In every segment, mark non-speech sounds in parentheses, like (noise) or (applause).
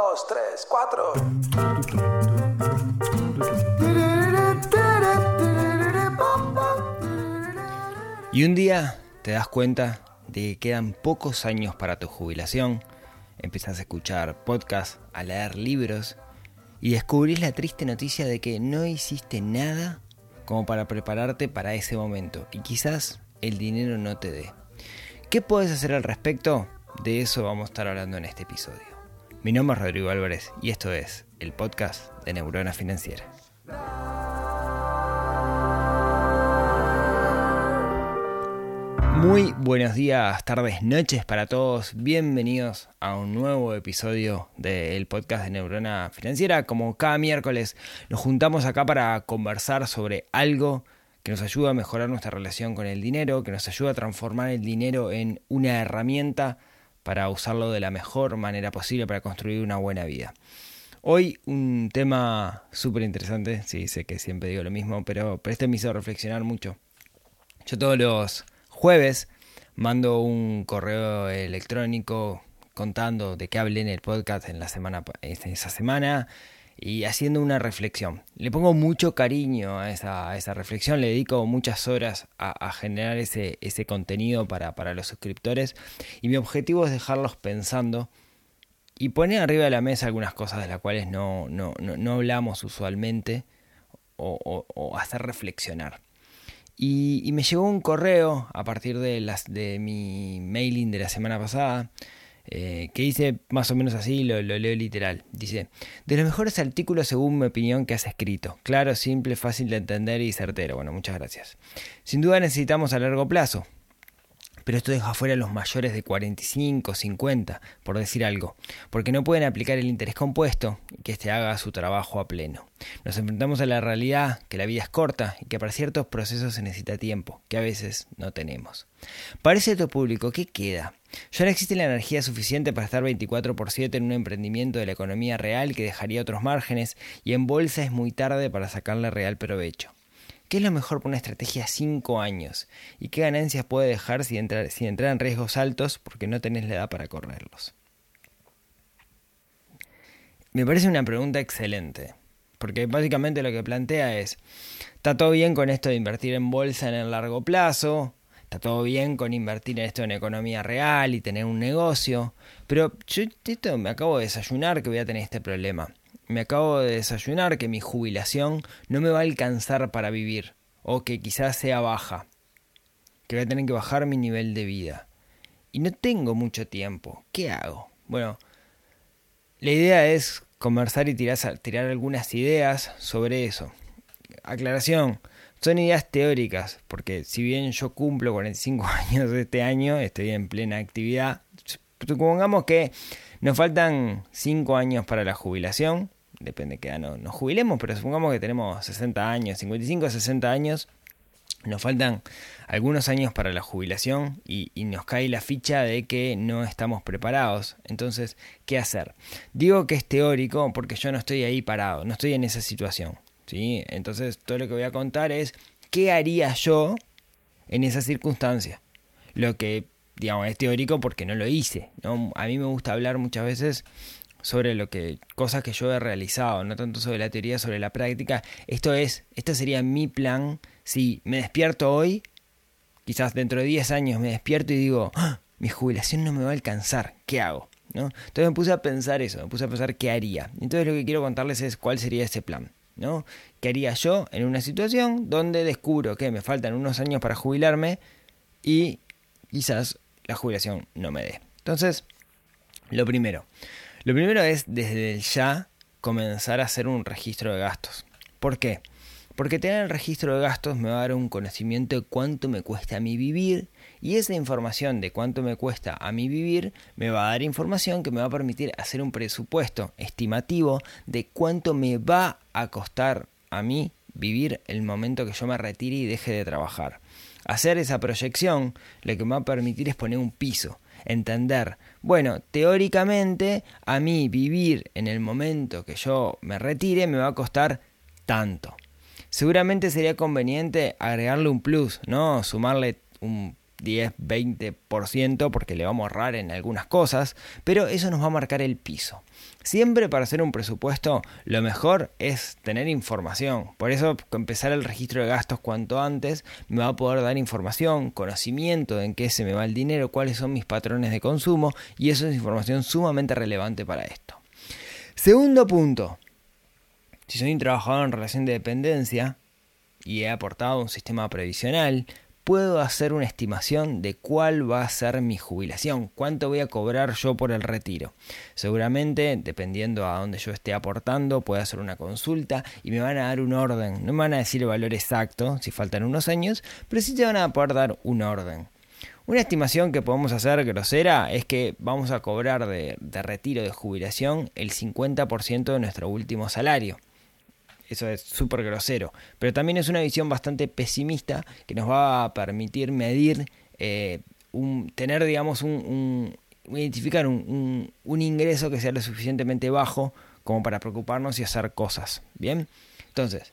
dos, tres, cuatro. Y un día te das cuenta de que quedan pocos años para tu jubilación, empiezas a escuchar podcasts, a leer libros y descubrís la triste noticia de que no hiciste nada como para prepararte para ese momento y quizás el dinero no te dé. ¿Qué puedes hacer al respecto? De eso vamos a estar hablando en este episodio. Mi nombre es Rodrigo Álvarez y esto es el podcast de Neurona Financiera. Muy buenos días, tardes, noches para todos. Bienvenidos a un nuevo episodio del podcast de Neurona Financiera. Como cada miércoles nos juntamos acá para conversar sobre algo que nos ayuda a mejorar nuestra relación con el dinero, que nos ayuda a transformar el dinero en una herramienta para usarlo de la mejor manera posible para construir una buena vida. Hoy un tema súper interesante, sí, sé que siempre digo lo mismo, pero, pero este me hizo reflexionar mucho. Yo todos los jueves mando un correo electrónico contando de qué hablé en el podcast en la semana esa semana y haciendo una reflexión. Le pongo mucho cariño a esa, reflexión, le dedico muchas horas a, generar ese, contenido para, los suscriptores y mi objetivo es dejarlos pensando y poner arriba de la mesa algunas cosas de las cuales no, no, no, hablamos usualmente o, o hacer reflexionar. Y, me llegó un correo a partir de, las, de mi mailing de la semana pasada. Eh, que dice más o menos así, lo, lo, leo literal. Dice, de los mejores artículos según mi opinión que has escrito. Claro, simple, fácil de entender y certero. Bueno, muchas gracias. Sin duda necesitamos a largo plazo pero esto deja fuera a los mayores de 45, 50, por decir algo, porque no pueden aplicar el interés compuesto y que éste haga su trabajo a pleno. Nos enfrentamos a la realidad que la vida es corta y que para ciertos procesos se necesita tiempo, que a veces no tenemos. Para ese público, ¿qué queda? Ya no existe la energía suficiente para estar 24 por 7 en un emprendimiento de la economía real que dejaría otros márgenes y en bolsa es muy tarde para sacarle real provecho. ¿Qué es lo mejor para una estrategia a 5 años? ¿Y qué ganancias puede dejar si entrar, si en riesgos altos porque no tenés la edad para correrlos? Me parece una pregunta excelente, porque básicamente lo que plantea es, está todo bien con esto de invertir en bolsa en el largo plazo, está todo bien con invertir en esto en economía real y tener un negocio, pero yo me acabo de desayunar que voy a tener este problema me acabo de desayunar que mi jubilación no me va a alcanzar para vivir, o que quizás sea baja, que voy a tener que bajar mi nivel de vida. Y no tengo mucho tiempo. ¿Qué hago? Bueno, la idea es conversar y tirar, tirar algunas ideas sobre eso. Aclaración, son ideas teóricas, porque si bien yo cumplo 45 (laughs) años de este año, estoy en plena actividad, supongamos que nos faltan 5 años para la jubilación, depende que no nos jubilemos, pero supongamos que tenemos 60 años, 55 a 60 años, nos faltan algunos años para la jubilación y, nos cae la ficha de que no estamos preparados. Entonces, ¿qué hacer? Digo que es teórico porque yo no estoy ahí parado, no estoy en esa situación. ¿sí? Entonces, todo lo que voy a contar es qué haría yo en esa circunstancia. Lo que, digamos, es teórico porque no lo hice. ¿no? A mí me gusta hablar muchas veces sobre lo que cosas que yo he realizado, no tanto sobre la teoría, sobre la práctica. Esto es, este sería mi plan si me despierto hoy, quizás dentro de 10 años me despierto y digo, ¡Ah! mi jubilación no me va a alcanzar, ¿qué hago? ¿No? Entonces me puse a pensar eso, me puse a pensar qué haría. Entonces lo que quiero contarles es cuál sería ese plan. ¿no? ¿Qué haría yo en una situación donde descubro que me faltan unos años para jubilarme y quizás la jubilación no me dé? Entonces, lo primero, lo primero es desde ya comenzar a hacer un registro de gastos. ¿Por qué? Porque tener el registro de gastos me va a dar un conocimiento de cuánto me cuesta a mí vivir y esa información de cuánto me cuesta a mí vivir me va a dar información que me va a permitir hacer un presupuesto estimativo de cuánto me va a costar a mí vivir el momento que yo me retire y deje de trabajar. Hacer esa proyección lo que me va a permitir es poner un piso entender, bueno, teóricamente a mí vivir en el momento que yo me retire me va a costar tanto. Seguramente sería conveniente agregarle un plus, ¿no? Sumarle un 10, 20% porque le vamos a ahorrar en algunas cosas, pero eso nos va a marcar el piso. Siempre para hacer un presupuesto lo mejor es tener información. Por eso empezar el registro de gastos cuanto antes me va a poder dar información, conocimiento de en qué se me va el dinero, cuáles son mis patrones de consumo y eso es información sumamente relevante para esto. Segundo punto. Si soy un trabajador en relación de dependencia y he aportado un sistema previsional, puedo hacer una estimación de cuál va a ser mi jubilación, cuánto voy a cobrar yo por el retiro. Seguramente, dependiendo a dónde yo esté aportando, puedo hacer una consulta y me van a dar un orden. No me van a decir el valor exacto, si faltan unos años, pero sí te van a poder dar un orden. Una estimación que podemos hacer grosera es que vamos a cobrar de, de retiro de jubilación el 50% de nuestro último salario. Eso es súper grosero. Pero también es una visión bastante pesimista que nos va a permitir medir, eh, tener, digamos, un, identificar un, un, ingreso que sea lo suficientemente bajo como para preocuparnos y hacer cosas. Bien, entonces,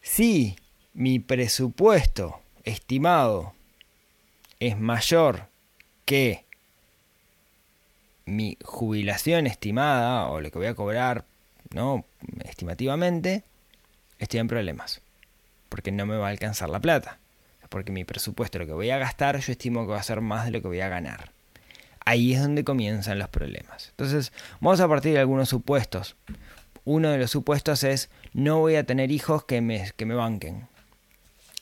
si mi presupuesto estimado es mayor que mi jubilación estimada o lo que voy a cobrar ¿no? Estimativamente, estoy en problemas. Porque no me va a alcanzar la plata. Porque mi presupuesto, lo que voy a gastar, yo estimo que va a ser más de lo que voy a ganar. Ahí es donde comienzan los problemas. Entonces, vamos a partir de algunos supuestos. Uno de los supuestos es, no voy a tener hijos que me, que me banquen.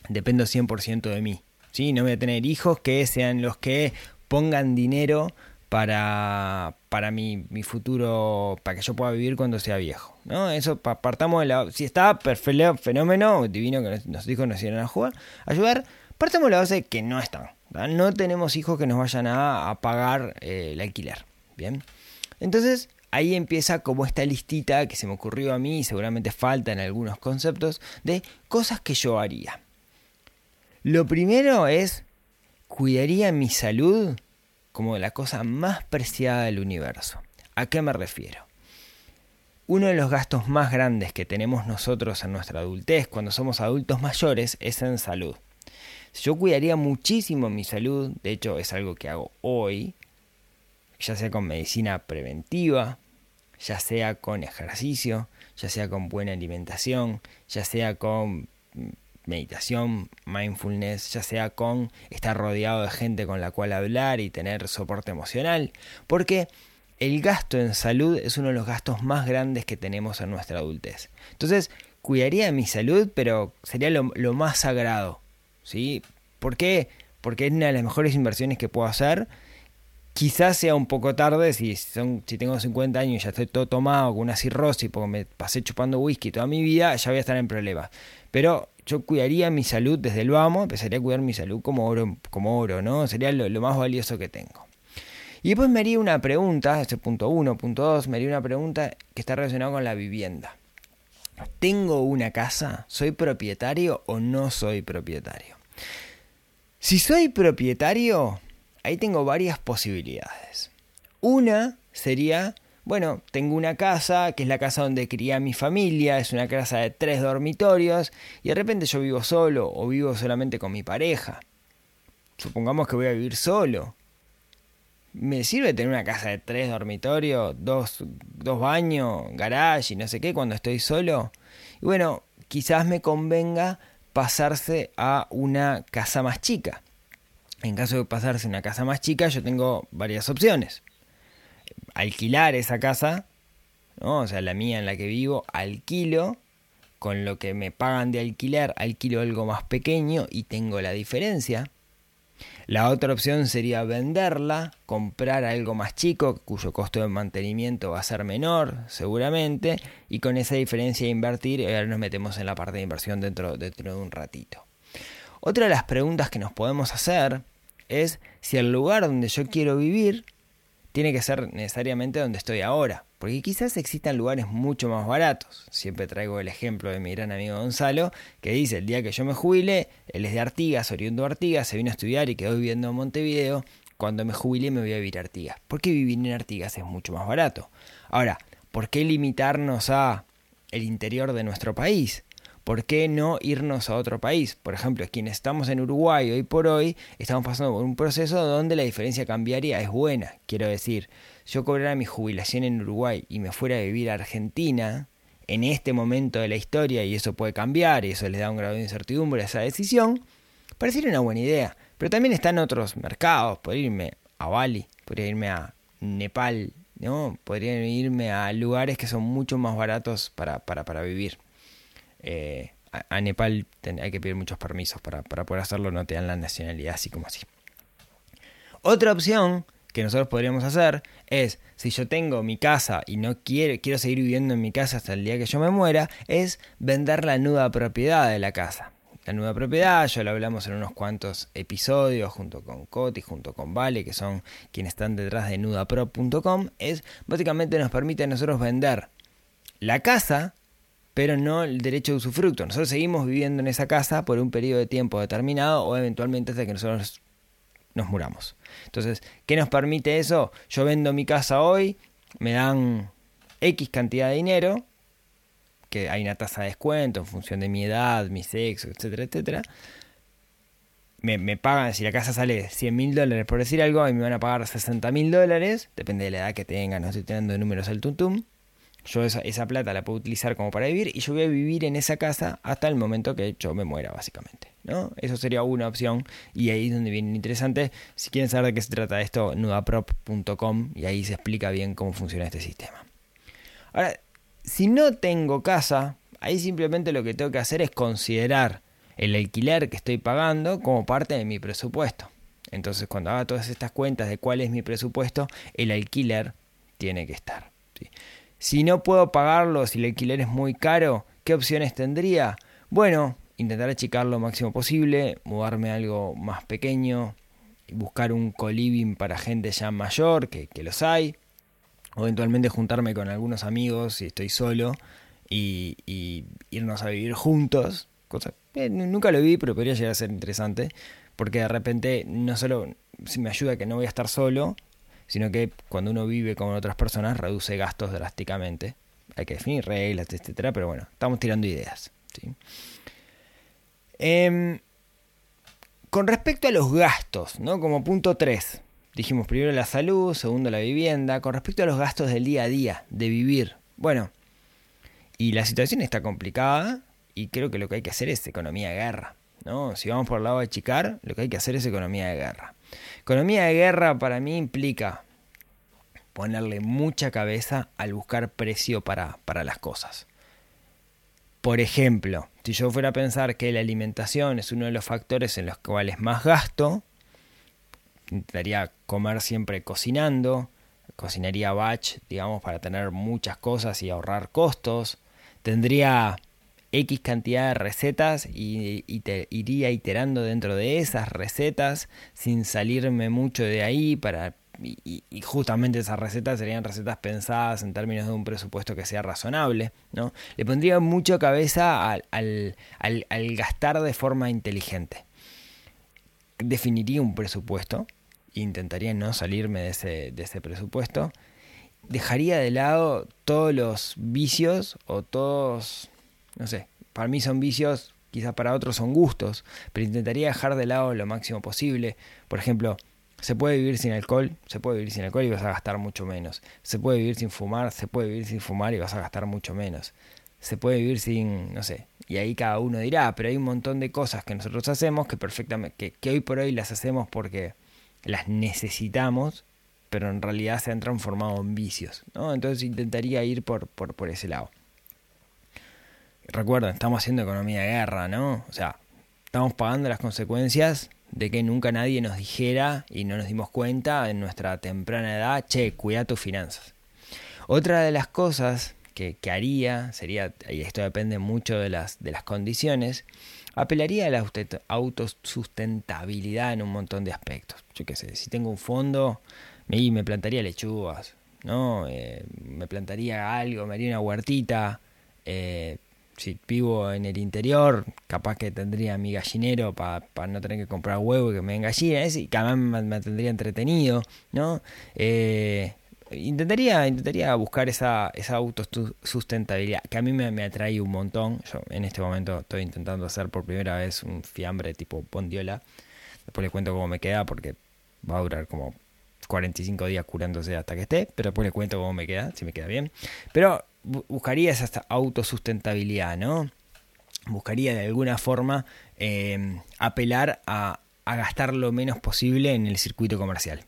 Dependo 100% de mí. ¿sí? No voy a tener hijos que sean los que pongan dinero para, para mi, mi, futuro, para que yo pueda vivir cuando sea viejo. ¿no? Eso partamos de la... Si está, perfecto, fenómeno, divino que nos dijo nos iban a jugar, ayudar, partamos de la base que no están. No tenemos hijos que nos vayan a, pagar eh, el alquiler. Bien. Entonces, ahí empieza como esta listita que se me ocurrió a mí y seguramente faltan algunos conceptos de cosas que yo haría. Lo primero es, cuidaría mi salud como la cosa más preciada del universo. ¿A qué me refiero? Uno de los gastos más grandes que tenemos nosotros en nuestra adultez cuando somos adultos mayores es en salud. Yo cuidaría muchísimo mi salud, de hecho es algo que hago hoy, ya sea con medicina preventiva, ya sea con ejercicio, ya sea con buena alimentación, ya sea con meditación, mindfulness, ya sea con estar rodeado de gente con la cual hablar y tener soporte emocional, porque el gasto en salud es uno de los gastos más grandes que tenemos en nuestra adultez. Entonces, cuidaría mi salud, pero sería lo, más sagrado, ¿sí? ¿Por qué? Porque es una de las mejores inversiones que puedo hacer. Quizás sea un poco tarde, si, tengo 50 años y ya estoy todo tomado con una cirrosis porque me pasé chupando whisky toda mi vida, ya voy a estar en problemas. Pero yo cuidaría mi salud desde el vamos, empezaría a cuidar mi salud como oro, como oro ¿no? Sería lo, más valioso que tengo. Y después me haría una pregunta, este punto uno, punto dos, me haría una pregunta que está relacionada con la vivienda. ¿Tengo una casa? ¿Soy propietario o no soy propietario? Si soy propietario, ahí tengo varias posibilidades. Una sería bueno, tengo una casa, que es la casa donde cría mi familia, es una casa de tres dormitorios, y de repente yo vivo solo o vivo solamente con mi pareja. Supongamos que voy a vivir solo. ¿Me sirve tener una casa de tres dormitorios, dos, dos baños, garage y no sé qué cuando estoy solo? Y bueno, quizás me convenga pasarse a una casa más chica. En caso de pasarse una casa más chica, yo tengo varias opciones alquilar esa casa, o sea, la mía en la que vivo, alquilo, con lo que me pagan de alquiler, alquilo algo más pequeño y tengo la diferencia. La otra opción sería venderla, comprar algo más chico, cuyo costo de mantenimiento va a ser menor, seguramente, y con esa diferencia invertir, ahora nos metemos en la parte de inversión dentro de un ratito. Otra de las preguntas que nos podemos hacer es si el lugar donde yo quiero vivir tiene que ser necesariamente donde estoy ahora, porque quizás existan lugares mucho más baratos. Siempre traigo el ejemplo de mi gran amigo Gonzalo, que dice, el día que yo me jubile, él es de Artigas, oriundo de Artigas, se vino a estudiar y quedó viviendo en Montevideo, cuando me jubile me voy a vivir a Artigas, porque vivir en Artigas es mucho más barato. Ahora, ¿por qué limitarnos a el interior de nuestro país? ¿Por qué no irnos a otro país? Por ejemplo, quienes estamos en Uruguay hoy por hoy, estamos pasando por un proceso donde la diferencia cambiaria es buena. Quiero decir, yo cobrara mi jubilación en Uruguay y me fuera a vivir a Argentina, en este momento de la historia, y eso puede cambiar, y eso le da un grado de incertidumbre a esa decisión, pareciera una buena idea. Pero también están otros mercados, podría irme a Bali, podría irme a Nepal, ¿no? Podría irme a lugares que son mucho más baratos para, para, para vivir. Eh, a, Nepal hay que pedir muchos permisos para, para poder hacerlo, no te dan la nacionalidad así como así. Otra opción que nosotros podríamos hacer es, si yo tengo mi casa y no quiero, quiero seguir viviendo en mi casa hasta el día que yo me muera, es vender la nuda propiedad de la casa. La nueva propiedad, ya lo hablamos en unos cuantos episodios junto con Coti, junto con Vale, que son quienes están detrás de nudaprop.com, es básicamente nos permite a nosotros vender la casa, pero no el derecho de usufructo. Nosotros seguimos viviendo en esa casa por un periodo de tiempo determinado o eventualmente hasta que nosotros nos muramos. Entonces, ¿qué nos permite eso? Yo vendo mi casa hoy, me dan X cantidad de dinero, que hay una tasa de descuento en función de mi edad, mi sexo, etcétera, etcétera. Me, me pagan, si la casa sale 100 mil dólares por decir algo, y me van a pagar 60 mil dólares, depende de la edad que tenga, no estoy teniendo números al tuntum. Yo esa, esa, plata la puedo utilizar como para vivir y yo voy a vivir en esa casa hasta el momento que yo me muera, básicamente. ¿no? Eso sería una opción y ahí es donde viene interesante. Si quieren saber de qué se trata esto, nudaprop.com y ahí se explica bien cómo funciona este sistema. Ahora, si no tengo casa, ahí simplemente lo que tengo que hacer es considerar el alquiler que estoy pagando como parte de mi presupuesto. Entonces, cuando haga todas estas cuentas de cuál es mi presupuesto, el alquiler tiene que estar. Si no puedo pagarlo, si el alquiler es muy caro, ¿qué opciones tendría? Bueno, intentar achicar lo máximo posible, mudarme a algo más pequeño, buscar un coliving para gente ya mayor, que, los hay, o eventualmente juntarme con algunos amigos si estoy solo y, irnos a vivir juntos, cosa que nunca lo vi, pero podría llegar a ser interesante, porque de repente no solo me ayuda que no voy a estar solo, sino que cuando uno vive con otras personas reduce gastos drásticamente. Hay que definir reglas, etcétera, pero bueno, estamos tirando ideas. ¿sí? Em, con respecto a los gastos, ¿no? Como punto 3, dijimos primero la salud, segundo la vivienda, con respecto a los gastos del día a día, de vivir. Bueno, y la situación está complicada y creo que lo que hay que hacer es economía de guerra. ¿No? Si vamos por el lado de chicar, lo que hay que hacer es economía de guerra. Economía de guerra para mí implica ponerle mucha cabeza al buscar precio para, para las cosas. Por ejemplo, si yo fuera a pensar que la alimentación es uno de los factores en los cuales más gasto, intentaría comer siempre cocinando, cocinaría batch, digamos, para tener muchas cosas y ahorrar costos, tendría X cantidad de recetas y, iría iterando dentro de esas recetas sin salirme mucho de ahí para y, justamente esas recetas serían recetas pensadas en términos de un presupuesto que sea razonable, ¿no? Le pondría mucha cabeza al, al, gastar de forma inteligente. Definiría un presupuesto, intentaría no salirme de ese, de ese presupuesto. Dejaría de lado todos los vicios o todos, no sé, para mí son vicios, quizás para otros son gustos, pero intentaría dejar de lado lo máximo posible. Por ejemplo, se puede vivir sin alcohol, se puede vivir sin alcohol y vas a gastar mucho menos. Se puede vivir sin fumar, se puede vivir sin fumar y vas a gastar mucho menos. Se puede vivir sin, no sé, y ahí cada uno dirá, pero hay un montón de cosas que nosotros hacemos que perfectamente, que, hoy por hoy las hacemos porque las necesitamos, pero en realidad se han transformado en vicios, ¿no? Entonces intentaría ir por, por, por ese lado. Recuerden, estamos haciendo economía de guerra, ¿no? O sea, estamos pagando las consecuencias de que nunca nadie nos dijera y no nos dimos cuenta en nuestra temprana edad, che, cuida tus finanzas. Otra de las cosas que, haría sería, y esto depende mucho de las, de las condiciones, apelaría a la autosustentabilidad en un montón de aspectos. Yo qué sé, si tengo un fondo, me, me plantaría lechugas, ¿no? Eh, me plantaría algo, me haría una huertita, eh, si vivo en el interior, capaz que tendría mi gallinero para no tener que comprar huevo y que me den gallinas y capaz me mantendría entretenido, ¿no? Eh, intentaría, intentaría buscar esa, esa autosustentabilidad que a mí me, me atrae un montón. Yo en este momento estoy intentando hacer por primera vez un fiambre tipo bondiola. Después le cuento cómo me queda porque va a durar como 45 días curándose hasta que esté, pero después le cuento cómo me queda, si me queda bien. Pero buscaría esa autosustentabilidad, ¿no? Buscaría de alguna forma eh, apelar a, a gastar lo menos posible en el circuito comercial.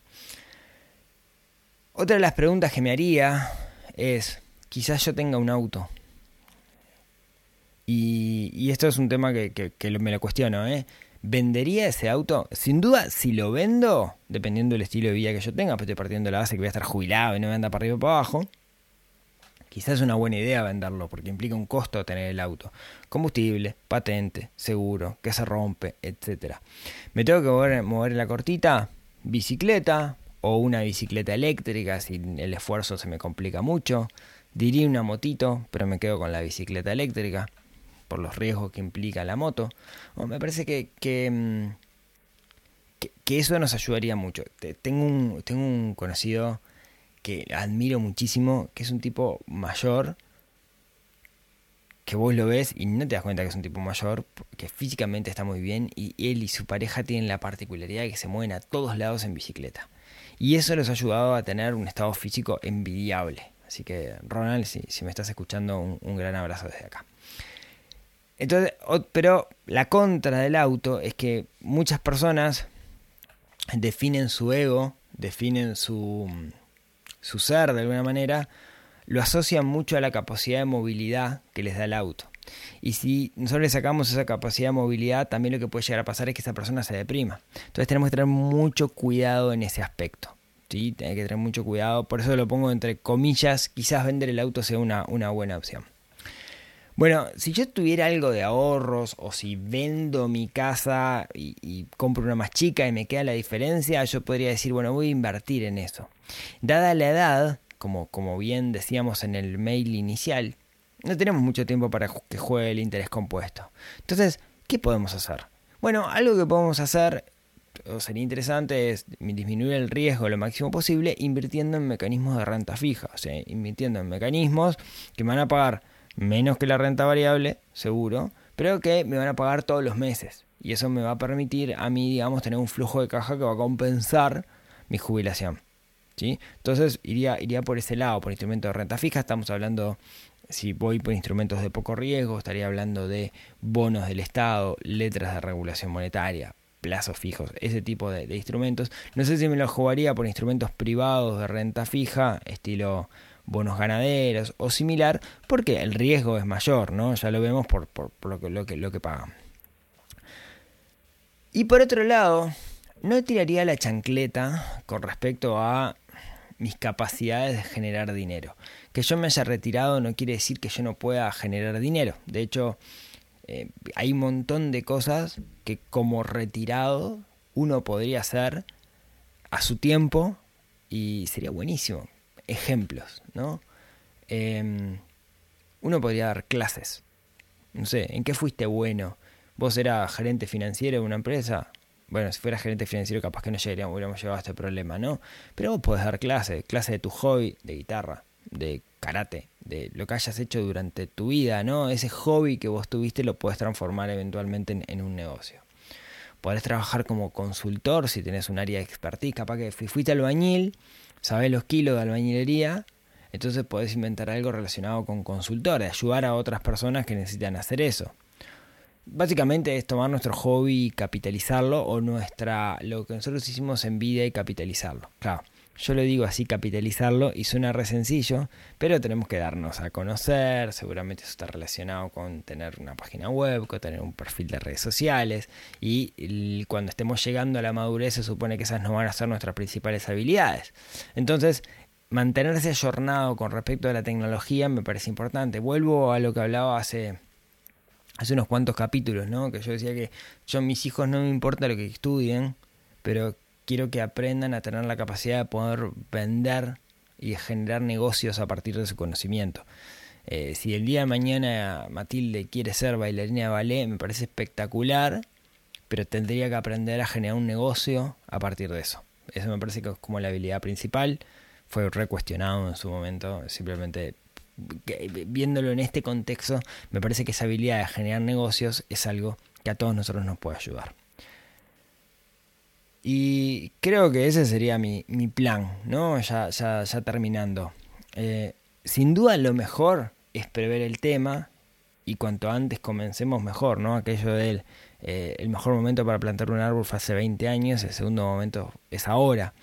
Otra de las preguntas que me haría es, quizás yo tenga un auto. Y, esto es un tema que, me lo cuestiono, ¿eh? ¿Vendería ese auto? Sin duda, si lo vendo, dependiendo del estilo de vida que yo tenga, pues estoy partiendo de la base que voy a estar jubilado y no me anda para arriba o para abajo, quizás es una buena idea venderlo porque implica un costo tener el auto. Combustible, patente, seguro, que se rompe, etc. ¿Me tengo que mover, mover la cortita? Bicicleta, o una bicicleta eléctrica si el esfuerzo se me complica mucho. Diría una motito, pero me quedo con la bicicleta eléctrica por los riesgos que implica la moto. Me parece que, mm, que, que, eso nos ayudaría mucho. Tengo un, tengo un conocido que admiro muchísimo, que es un tipo mayor, que vos lo ves y no te das cuenta que es un tipo mayor, que físicamente está muy bien y él y su pareja tienen la particularidad de que se mueven a todos lados en bicicleta. Y eso les ha ayudado a tener un estado físico envidiable. Así que, Ronald, si, si me estás escuchando, un, gran abrazo desde acá. Entonces, pero la contra del auto es que muchas personas definen su ego, definen su, su ser de alguna manera, lo asocian mucho a la capacidad de movilidad que les da el auto. Y si nosotros le sacamos esa capacidad de movilidad, también lo que puede llegar a pasar es que esa persona se deprima. Entonces tenemos que tener mucho cuidado en ese aspecto. ¿sí? Hay que tener mucho cuidado. Por eso lo pongo entre comillas. Quizás vender el auto sea una, una buena opción. Bueno, si yo tuviera algo de ahorros o si vendo mi casa y, compro una más chica y me queda la diferencia, yo podría decir, bueno, voy a invertir en eso. Dada la edad, como, como bien decíamos en el mail inicial, no tenemos mucho tiempo para que juegue el interés compuesto. Entonces, ¿qué podemos hacer? Bueno, algo que podemos hacer, o sería interesante, es disminuir el riesgo lo máximo posible invirtiendo en mecanismos de renta fija. O sea, invirtiendo en mecanismos que me van a pagar menos que la renta variable, seguro, pero que me van a pagar todos los meses. Y eso me va a permitir a mí, digamos, tener un flujo de caja que va a compensar mi jubilación. ¿Sí? Entonces iría, iría por ese lado, por instrumento de renta fija. Estamos hablando si voy por instrumentos de poco riesgo, estaría hablando de bonos del Estado, letras de regulación monetaria, plazos fijos, ese tipo de, instrumentos. No sé si me lo jugaría por instrumentos privados de renta fija, estilo bonos ganaderos o similar, porque el riesgo es mayor, ¿no? Ya lo vemos por, lo, que, lo, que, lo que pagan. Y por otro lado, no tiraría la chancleta con respecto a mis capacidades de generar dinero. Que yo me haya retirado no quiere decir que yo no pueda generar dinero. De hecho, eh, hay un montón de cosas que como retirado uno podría hacer a su tiempo y sería buenísimo. Ejemplos, ¿no? Em, uno podría dar clases. No sé, ¿en qué fuiste bueno? ¿Vos eras gerente financiero de una empresa? bueno, si fuera gerente financiero capaz que no llegaríamos, hubiéramos llevado a este problema, ¿no? Pero vos podés dar clase, clase de tu hobby, de guitarra, de karate, de lo que hayas hecho durante tu vida, ¿no? Ese hobby que vos tuviste lo puedes transformar eventualmente en, un negocio. Podés trabajar como consultor si tenés un área de expertise, capaz que fuiste albañil, sabés los kilos de albañilería, entonces podés inventar algo relacionado con consultor, ayudar a otras personas que necesitan hacer eso básicamente es tomar nuestro hobby y capitalizarlo o nuestra lo que nosotros hicimos en vida y capitalizarlo. Claro, yo lo digo así capitalizarlo y suena re sencillo, pero tenemos que darnos a conocer, seguramente eso está relacionado con tener una página web, con tener un perfil de redes sociales y cuando estemos llegando a la madurez se supone que esas no van a ser nuestras principales habilidades. Entonces, mantenerse ayornado con respecto a la tecnología me parece importante. Vuelvo a lo que hablaba hace hace unos cuantos capítulos, ¿no? Que yo decía que yo mis hijos no me importa lo que estudien, pero quiero que aprendan a tener la capacidad de poder vender y generar negocios a partir de su conocimiento. Eh, si el día de mañana Matilde quiere ser bailarina de ballet, me parece espectacular, pero tendría que aprender a generar un negocio a partir de eso. Eso me parece que es como la habilidad principal. fue recuestionado en su momento, simplemente viéndolo en este contexto, me parece que esa habilidad de generar negocios es algo que a todos nosotros nos puede ayudar. Y creo que ese sería mi, plan, ¿no? Ya, ya, ya terminando. Eh, sin duda lo mejor es prever el tema y cuanto antes comencemos mejor, ¿no? Aquello del eh, el mejor momento para plantar un árbol fue hace 20 años, el segundo momento es ahora.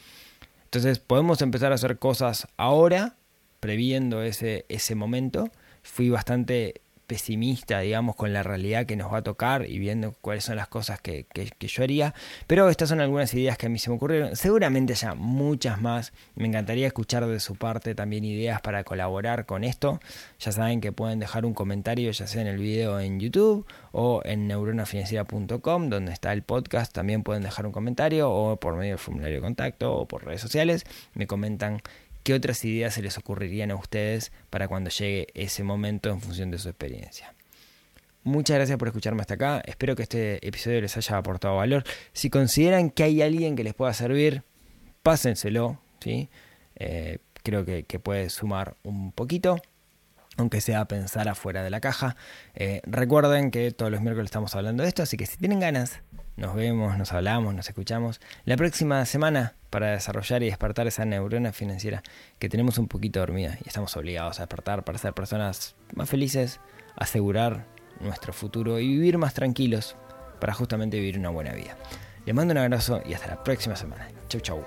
Entonces podemos empezar a hacer cosas ahora, previendo ese, ese momento. Fui bastante pesimista, digamos, con la realidad que nos va a tocar y viendo cuáles son las cosas que, que, yo haría. Pero estas son algunas ideas que a mí se me ocurrieron. Seguramente ya muchas más. Me encantaría escuchar de su parte también ideas para colaborar con esto. Ya saben que pueden dejar un comentario, ya sea en el video en YouTube o en neuronafinanciera.com, donde está el podcast. También pueden dejar un comentario o por medio del formulario de contacto o por redes sociales. Me comentan ¿Qué otras ideas se les ocurrirían a ustedes para cuando llegue ese momento en función de su experiencia? Muchas gracias por escucharme hasta acá. Espero que este episodio les haya aportado valor. Si consideran que hay alguien que les pueda servir, pásenselo. ¿sí? Eh, creo que, puede sumar un poquito aunque sea pensar afuera de la caja. Eh, recuerden que todos los miércoles estamos hablando de esto, así que si tienen ganas nos vemos, nos hablamos, nos escuchamos la próxima semana para desarrollar y despertar esa neurona financiera que tenemos un poquito dormida y estamos obligados a despertar para ser personas más felices, asegurar nuestro futuro y vivir más tranquilos para justamente vivir una buena vida. Les mando un abrazo y hasta la próxima semana. Chau chau.